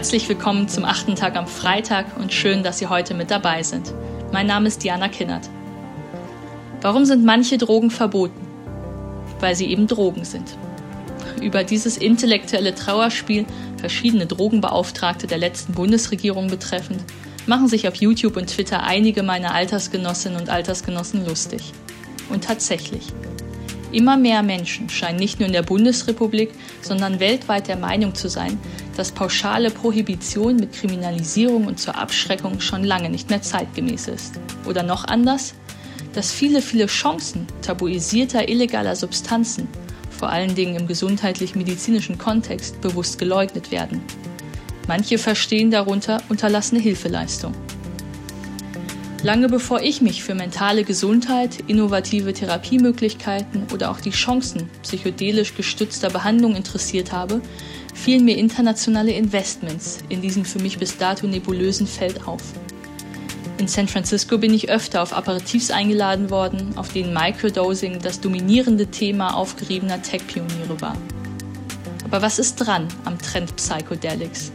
Herzlich willkommen zum achten Tag am Freitag und schön, dass Sie heute mit dabei sind. Mein Name ist Diana Kinnert. Warum sind manche Drogen verboten? Weil sie eben Drogen sind. Über dieses intellektuelle Trauerspiel, verschiedene Drogenbeauftragte der letzten Bundesregierung betreffend, machen sich auf YouTube und Twitter einige meiner Altersgenossinnen und Altersgenossen lustig. Und tatsächlich, Immer mehr Menschen scheinen nicht nur in der Bundesrepublik, sondern weltweit der Meinung zu sein, dass pauschale Prohibition mit Kriminalisierung und zur Abschreckung schon lange nicht mehr zeitgemäß ist. Oder noch anders, dass viele, viele Chancen tabuisierter illegaler Substanzen, vor allen Dingen im gesundheitlich-medizinischen Kontext, bewusst geleugnet werden. Manche verstehen darunter unterlassene Hilfeleistung. Lange bevor ich mich für mentale Gesundheit, innovative Therapiemöglichkeiten oder auch die Chancen psychedelisch gestützter Behandlung interessiert habe, fielen mir internationale Investments in diesem für mich bis dato nebulösen Feld auf. In San Francisco bin ich öfter auf Aperitifs eingeladen worden, auf denen Microdosing das dominierende Thema aufgeriebener Tech-Pioniere war. Aber was ist dran am Trend Psychedelics?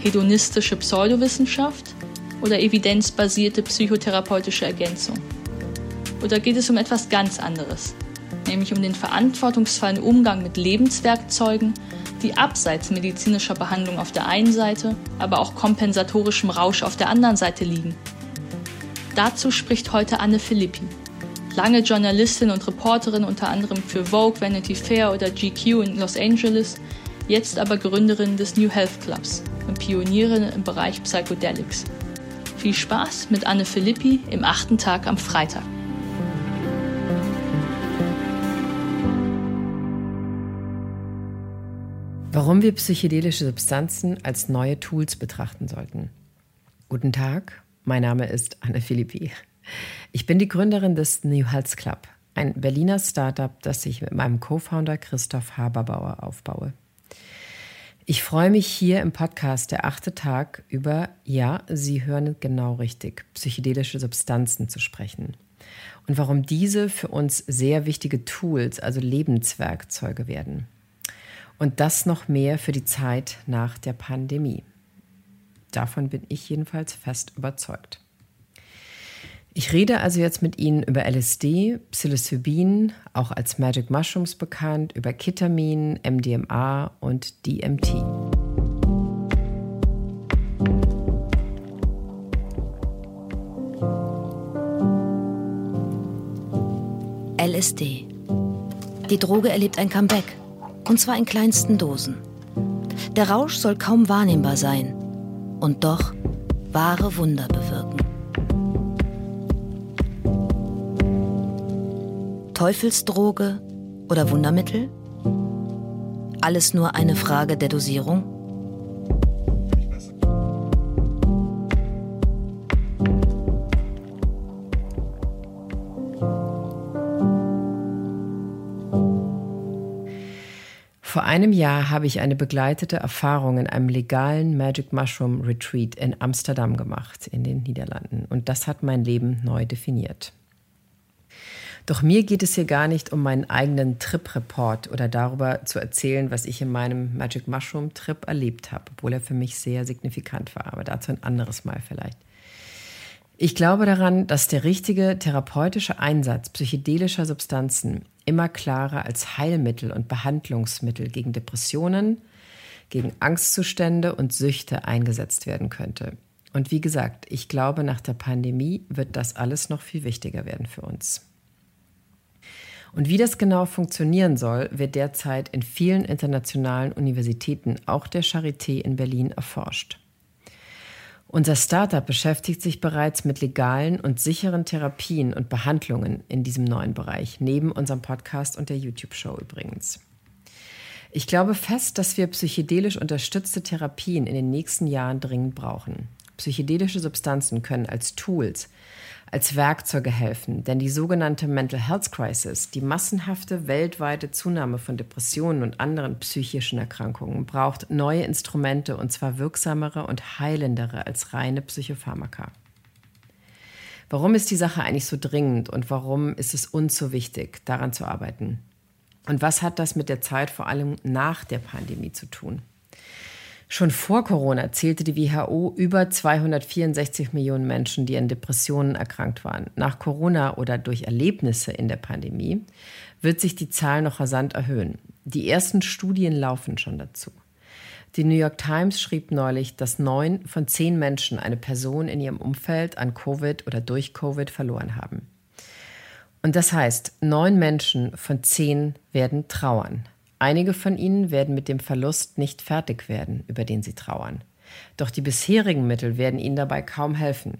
Hedonistische Pseudowissenschaft? Oder evidenzbasierte psychotherapeutische Ergänzung? Oder geht es um etwas ganz anderes, nämlich um den verantwortungsvollen Umgang mit Lebenswerkzeugen, die abseits medizinischer Behandlung auf der einen Seite, aber auch kompensatorischem Rausch auf der anderen Seite liegen? Dazu spricht heute Anne Philippi, lange Journalistin und Reporterin unter anderem für Vogue, Vanity Fair oder GQ in Los Angeles, jetzt aber Gründerin des New Health Clubs und Pionierin im Bereich Psychedelics. Viel Spaß mit Anne Philippi im achten Tag am Freitag. Warum wir psychedelische Substanzen als neue Tools betrachten sollten. Guten Tag, mein Name ist Anne Philippi. Ich bin die Gründerin des New Health Club, ein Berliner Startup, das ich mit meinem Co-Founder Christoph Haberbauer aufbaue. Ich freue mich hier im Podcast der achte Tag über, ja, Sie hören genau richtig, psychedelische Substanzen zu sprechen. Und warum diese für uns sehr wichtige Tools, also Lebenswerkzeuge werden. Und das noch mehr für die Zeit nach der Pandemie. Davon bin ich jedenfalls fest überzeugt. Ich rede also jetzt mit Ihnen über LSD, Psilocybin, auch als Magic Mushrooms bekannt, über Ketamin, MDMA und DMT. LSD. Die Droge erlebt ein Comeback. Und zwar in kleinsten Dosen. Der Rausch soll kaum wahrnehmbar sein. Und doch wahre Wunder bewirken. Teufelsdroge oder Wundermittel? Alles nur eine Frage der Dosierung? Vor einem Jahr habe ich eine begleitete Erfahrung in einem legalen Magic Mushroom Retreat in Amsterdam gemacht, in den Niederlanden. Und das hat mein Leben neu definiert. Doch mir geht es hier gar nicht um meinen eigenen Trip-Report oder darüber zu erzählen, was ich in meinem Magic Mushroom Trip erlebt habe, obwohl er für mich sehr signifikant war, aber dazu ein anderes Mal vielleicht. Ich glaube daran, dass der richtige therapeutische Einsatz psychedelischer Substanzen immer klarer als Heilmittel und Behandlungsmittel gegen Depressionen, gegen Angstzustände und Süchte eingesetzt werden könnte. Und wie gesagt, ich glaube, nach der Pandemie wird das alles noch viel wichtiger werden für uns. Und wie das genau funktionieren soll, wird derzeit in vielen internationalen Universitäten, auch der Charité in Berlin, erforscht. Unser Startup beschäftigt sich bereits mit legalen und sicheren Therapien und Behandlungen in diesem neuen Bereich, neben unserem Podcast und der YouTube-Show übrigens. Ich glaube fest, dass wir psychedelisch unterstützte Therapien in den nächsten Jahren dringend brauchen. Psychedelische Substanzen können als Tools als Werkzeuge helfen, denn die sogenannte Mental Health Crisis, die massenhafte weltweite Zunahme von Depressionen und anderen psychischen Erkrankungen, braucht neue Instrumente und zwar wirksamere und heilendere als reine Psychopharmaka. Warum ist die Sache eigentlich so dringend und warum ist es uns so wichtig, daran zu arbeiten? Und was hat das mit der Zeit vor allem nach der Pandemie zu tun? Schon vor Corona zählte die WHO über 264 Millionen Menschen, die an Depressionen erkrankt waren. Nach Corona oder durch Erlebnisse in der Pandemie wird sich die Zahl noch rasant erhöhen. Die ersten Studien laufen schon dazu. Die New York Times schrieb neulich, dass neun von zehn Menschen eine Person in ihrem Umfeld an Covid oder durch Covid verloren haben. Und das heißt, neun Menschen von zehn werden trauern. Einige von ihnen werden mit dem Verlust nicht fertig werden, über den sie trauern. Doch die bisherigen Mittel werden ihnen dabei kaum helfen.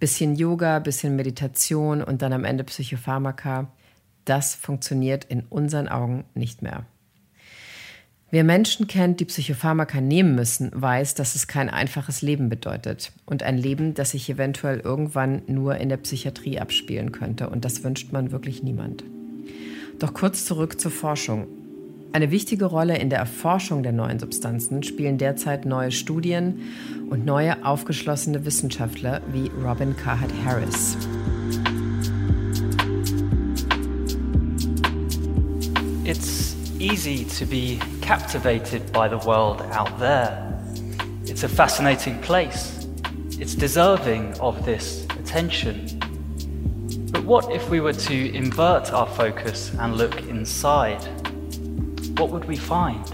Bisschen Yoga, bisschen Meditation und dann am Ende Psychopharmaka, das funktioniert in unseren Augen nicht mehr. Wer Menschen kennt, die Psychopharmaka nehmen müssen, weiß, dass es kein einfaches Leben bedeutet und ein Leben, das sich eventuell irgendwann nur in der Psychiatrie abspielen könnte. Und das wünscht man wirklich niemand. Doch kurz zurück zur Forschung. Eine wichtige Rolle in der Erforschung der neuen Substanzen spielen derzeit neue Studien und neue aufgeschlossene Wissenschaftler wie Robin Carhart Harris. It's easy to be captivated by the world out there. It's a fascinating place. It's deserving of this attention. But what if we were to invert our focus and look inside? What would we find?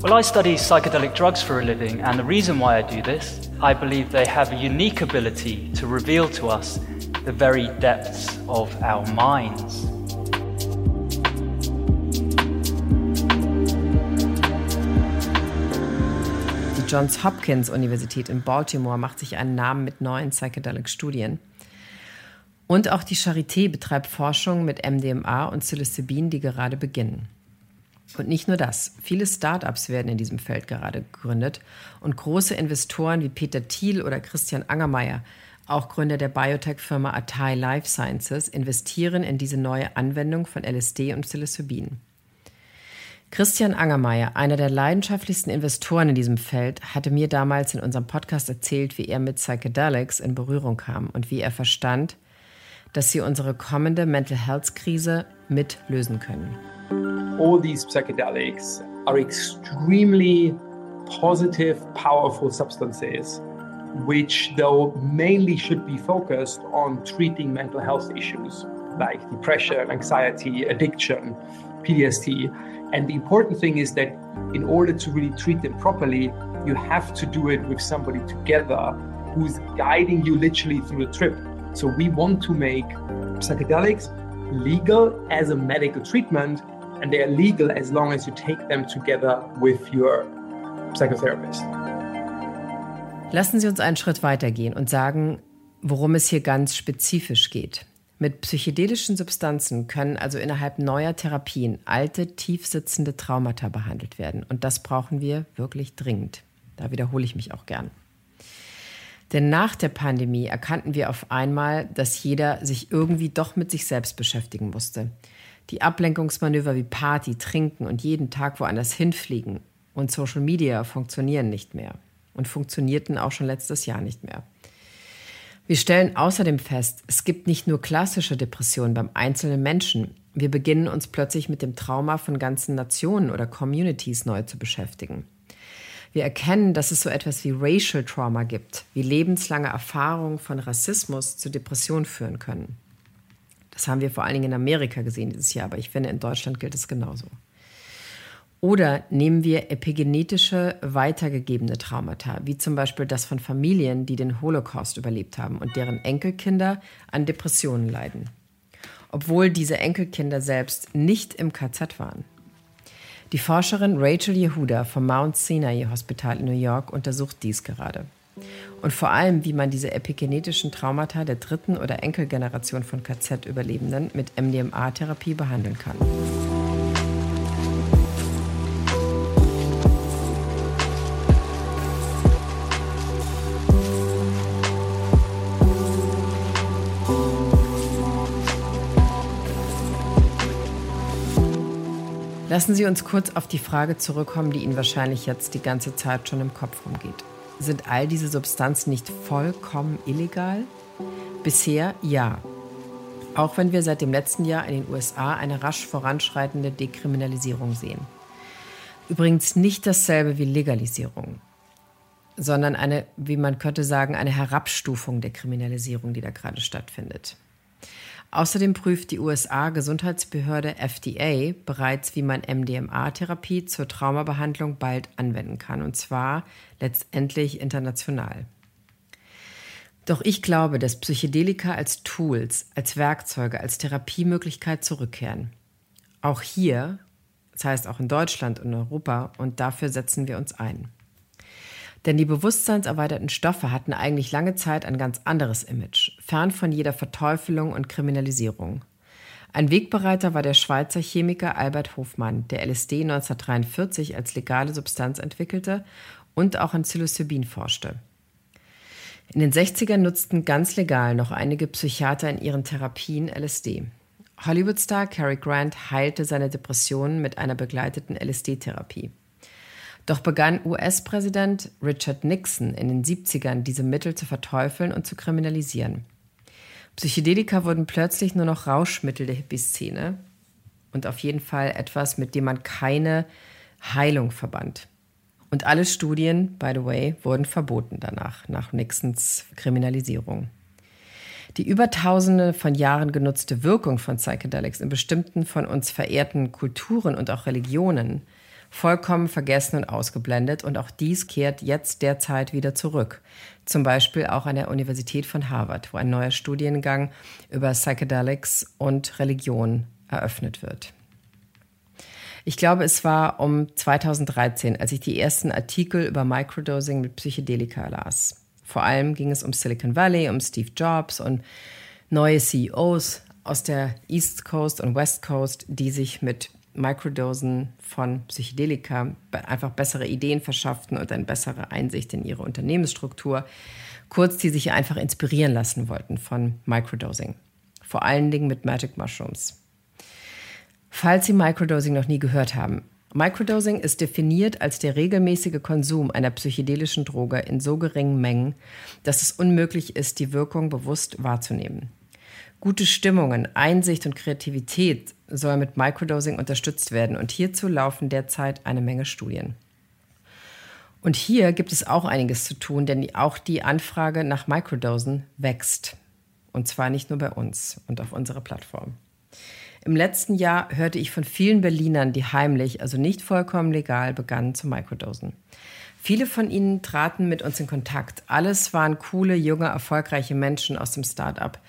Well, I study psychedelic drugs for a living, and the reason why I do this, I believe they have a unique ability to reveal to us the very depths of our minds. Die Johns Hopkins Universität in Baltimore macht sich einen Namen mit neuen Psychedelic-Studien. Und auch die Charité betreibt Forschung mit MDMA und Psilocybin, die gerade beginnen. Und nicht nur das. Viele Start-ups werden in diesem Feld gerade gegründet und große Investoren wie Peter Thiel oder Christian Angermeier, auch Gründer der Biotech-Firma Atai Life Sciences, investieren in diese neue Anwendung von LSD und Psilocybin. Christian Angermeier, einer der leidenschaftlichsten Investoren in diesem Feld, hatte mir damals in unserem Podcast erzählt, wie er mit Psychedelics in Berührung kam und wie er verstand, dass sie unsere kommende Mental Health Krise mit lösen können. All these psychedelics are extremely positive, powerful substances, which though mainly should be focused on treating mental health issues like depression, anxiety, addiction, PTSD. And the important thing is that in order to really treat them properly, you have to do it with somebody together who's guiding you literally through the trip. So we want to make psychedelics legal as a medical treatment, and they are legal as long as you take them together with your psychotherapist. Lassen Sie uns einen Schritt weitergehen und sagen, worum es hier ganz spezifisch geht. Mit psychedelischen Substanzen können also innerhalb neuer Therapien alte, tiefsitzende Traumata behandelt werden. Und das brauchen wir wirklich dringend. Da wiederhole ich mich auch gern. Denn nach der Pandemie erkannten wir auf einmal, dass jeder sich irgendwie doch mit sich selbst beschäftigen musste. Die Ablenkungsmanöver wie Party, Trinken und jeden Tag woanders hinfliegen und Social Media funktionieren nicht mehr und funktionierten auch schon letztes Jahr nicht mehr. Wir stellen außerdem fest, es gibt nicht nur klassische Depressionen beim einzelnen Menschen. Wir beginnen uns plötzlich mit dem Trauma von ganzen Nationen oder Communities neu zu beschäftigen. Wir erkennen, dass es so etwas wie Racial Trauma gibt, wie lebenslange Erfahrungen von Rassismus zu Depressionen führen können. Das haben wir vor allen Dingen in Amerika gesehen dieses Jahr, aber ich finde, in Deutschland gilt es genauso. Oder nehmen wir epigenetische weitergegebene Traumata, wie zum Beispiel das von Familien, die den Holocaust überlebt haben und deren Enkelkinder an Depressionen leiden. Obwohl diese Enkelkinder selbst nicht im KZ waren. Die Forscherin Rachel Yehuda vom Mount Sinai Hospital in New York untersucht dies gerade. Und vor allem, wie man diese epigenetischen Traumata der dritten oder Enkelgeneration von KZ-Überlebenden mit MDMA-Therapie behandeln kann. Lassen Sie uns kurz auf die Frage zurückkommen, die Ihnen wahrscheinlich jetzt die ganze Zeit schon im Kopf rumgeht. Sind all diese Substanzen nicht vollkommen illegal? Bisher ja. Auch wenn wir seit dem letzten Jahr in den USA eine rasch voranschreitende Dekriminalisierung sehen. Übrigens nicht dasselbe wie Legalisierung, sondern eine, wie man könnte sagen, eine Herabstufung der Kriminalisierung, die da gerade stattfindet. Außerdem prüft die USA-Gesundheitsbehörde FDA bereits, wie man MDMA-Therapie zur Traumabehandlung bald anwenden kann, und zwar letztendlich international. Doch ich glaube, dass Psychedelika als Tools, als Werkzeuge, als Therapiemöglichkeit zurückkehren. Auch hier, das heißt auch in Deutschland und Europa, und dafür setzen wir uns ein. Denn die bewusstseinserweiterten Stoffe hatten eigentlich lange Zeit ein ganz anderes Image, fern von jeder Verteufelung und Kriminalisierung. Ein Wegbereiter war der Schweizer Chemiker Albert Hofmann, der LSD 1943 als legale Substanz entwickelte und auch an Psilocybin forschte. In den 60ern nutzten ganz legal noch einige Psychiater in ihren Therapien LSD. Hollywoodstar Cary Grant heilte seine Depressionen mit einer begleiteten LSD-Therapie. Doch begann US-Präsident Richard Nixon in den 70ern diese Mittel zu verteufeln und zu kriminalisieren. Psychedelika wurden plötzlich nur noch Rauschmittel der Hippie-Szene und auf jeden Fall etwas, mit dem man keine Heilung verband. Und alle Studien, by the way, wurden verboten danach, nach Nixons Kriminalisierung. Die über tausende von Jahren genutzte Wirkung von Psychedelics in bestimmten von uns verehrten Kulturen und auch Religionen vollkommen vergessen und ausgeblendet. Und auch dies kehrt jetzt derzeit wieder zurück. Zum Beispiel auch an der Universität von Harvard, wo ein neuer Studiengang über Psychedelics und Religion eröffnet wird. Ich glaube, es war um 2013, als ich die ersten Artikel über Microdosing mit Psychedelika las. Vor allem ging es um Silicon Valley, um Steve Jobs und neue CEOs aus der East Coast und West Coast, die sich mit Microdosen von Psychedelika einfach bessere Ideen verschafften und eine bessere Einsicht in ihre Unternehmensstruktur. Kurz, die sich einfach inspirieren lassen wollten von Microdosing. Vor allen Dingen mit Magic Mushrooms. Falls Sie Microdosing noch nie gehört haben, Microdosing ist definiert als der regelmäßige Konsum einer psychedelischen Droge in so geringen Mengen, dass es unmöglich ist, die Wirkung bewusst wahrzunehmen. Gute Stimmungen, Einsicht und Kreativität soll mit Microdosing unterstützt werden und hierzu laufen derzeit eine Menge Studien. Und hier gibt es auch einiges zu tun, denn auch die Anfrage nach Microdosen wächst. Und zwar nicht nur bei uns und auf unserer Plattform. Im letzten Jahr hörte ich von vielen Berlinern, die heimlich, also nicht vollkommen legal, begannen zu Microdosen. Viele von ihnen traten mit uns in Kontakt. Alles waren coole, junge, erfolgreiche Menschen aus dem Start-up,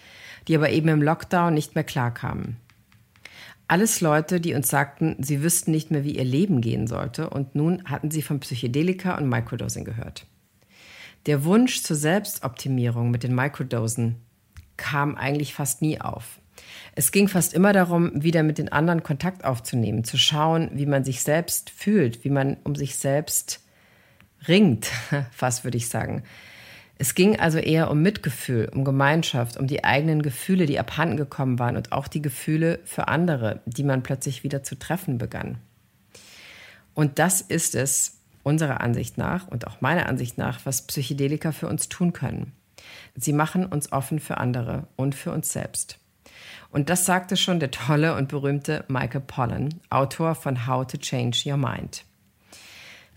die aber eben im Lockdown nicht mehr klarkamen. Alles Leute, die uns sagten, sie wüssten nicht mehr, wie ihr Leben gehen sollte und nun hatten sie von Psychedelika und Microdosing gehört. Der Wunsch zur Selbstoptimierung mit den Microdosen kam eigentlich fast nie auf. Es ging fast immer darum, wieder mit den anderen Kontakt aufzunehmen, zu schauen, wie man sich selbst fühlt, wie man um sich selbst ringt, fast würde ich sagen. Es ging also eher um Mitgefühl, um Gemeinschaft, um die eigenen Gefühle, die abhanden gekommen waren und auch die Gefühle für andere, die man plötzlich wieder zu treffen begann. Und das ist es unserer Ansicht nach und auch meiner Ansicht nach, was Psychedelika für uns tun können. Sie machen uns offen für andere und für uns selbst. Und das sagte schon der tolle und berühmte Michael Pollan, Autor von How to Change Your Mind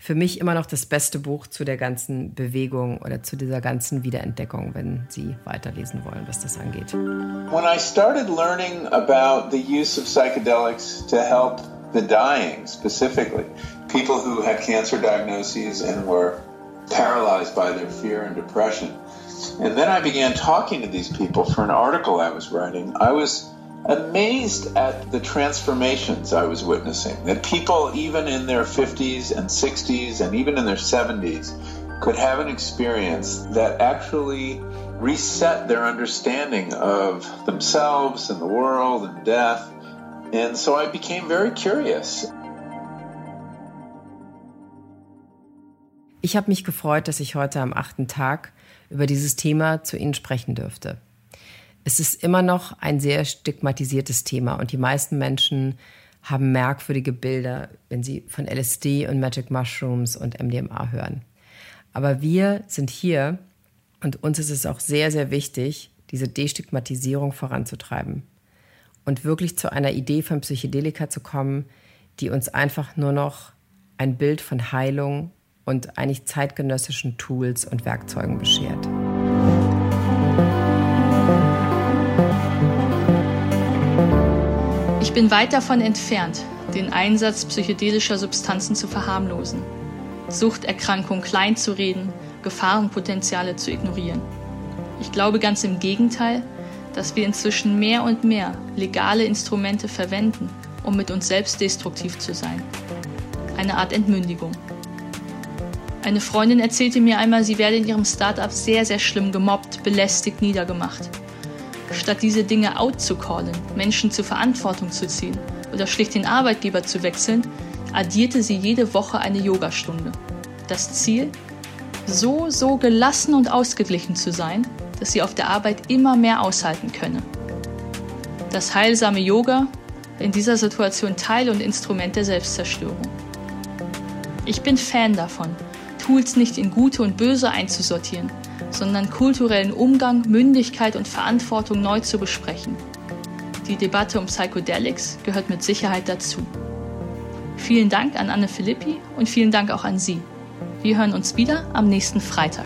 für mich immer noch das beste Buch zu der ganzen Bewegung oder zu dieser ganzen Wiederentdeckung, wenn Sie weiterlesen wollen, was das angeht. When I started learning about the use of psychedelics to help the dying specifically, people who had cancer diagnoses and were paralyzed by their fear and depression. And then I began talking to these people for an article I was writing. I was amazed at the transformations I was witnessing. That people, even in their 50s and 60s and even in their 70s, could have an experience that actually reset their understanding of themselves and the world and death. And so I became very curious. Ich habe mich gefreut, dass ich heute am achten Tag über dieses Thema zu Ihnen sprechen dürfte. Es ist immer noch ein sehr stigmatisiertes Thema und die meisten Menschen haben merkwürdige Bilder, wenn sie von LSD und Magic Mushrooms und MDMA hören. Aber wir sind hier und uns ist es auch sehr, sehr wichtig, diese Destigmatisierung voranzutreiben und wirklich zu einer Idee von Psychedelika zu kommen, die uns einfach nur noch ein Bild von Heilung und eigentlich zeitgenössischen Tools und Werkzeugen beschert. Ich bin weit davon entfernt, den Einsatz psychedelischer Substanzen zu verharmlosen, Suchterkrankung klein zu reden, Gefahrenpotenziale zu ignorieren. Ich glaube ganz im Gegenteil, dass wir inzwischen mehr und mehr legale Instrumente verwenden, um mit uns selbst destruktiv zu sein. Eine Art Entmündigung. Eine Freundin erzählte mir einmal, sie werde in ihrem Startup sehr, sehr schlimm gemobbt, belästigt, niedergemacht. Statt diese Dinge out zu callen, Menschen zur Verantwortung zu ziehen oder schlicht den Arbeitgeber zu wechseln, addierte sie jede Woche eine Yogastunde. Das Ziel? So, so gelassen und ausgeglichen zu sein, dass sie auf der Arbeit immer mehr aushalten könne. Das heilsame Yoga in dieser Situation Teil und Instrument der Selbstzerstörung. Ich bin Fan davon, Tools nicht in gute und böse einzusortieren, sondern kulturellen Umgang, Mündigkeit und Verantwortung neu zu besprechen. Die Debatte um Psychedelics gehört mit Sicherheit dazu. Vielen Dank an Anne Philippi und vielen Dank auch an Sie. Wir hören uns wieder am nächsten Freitag.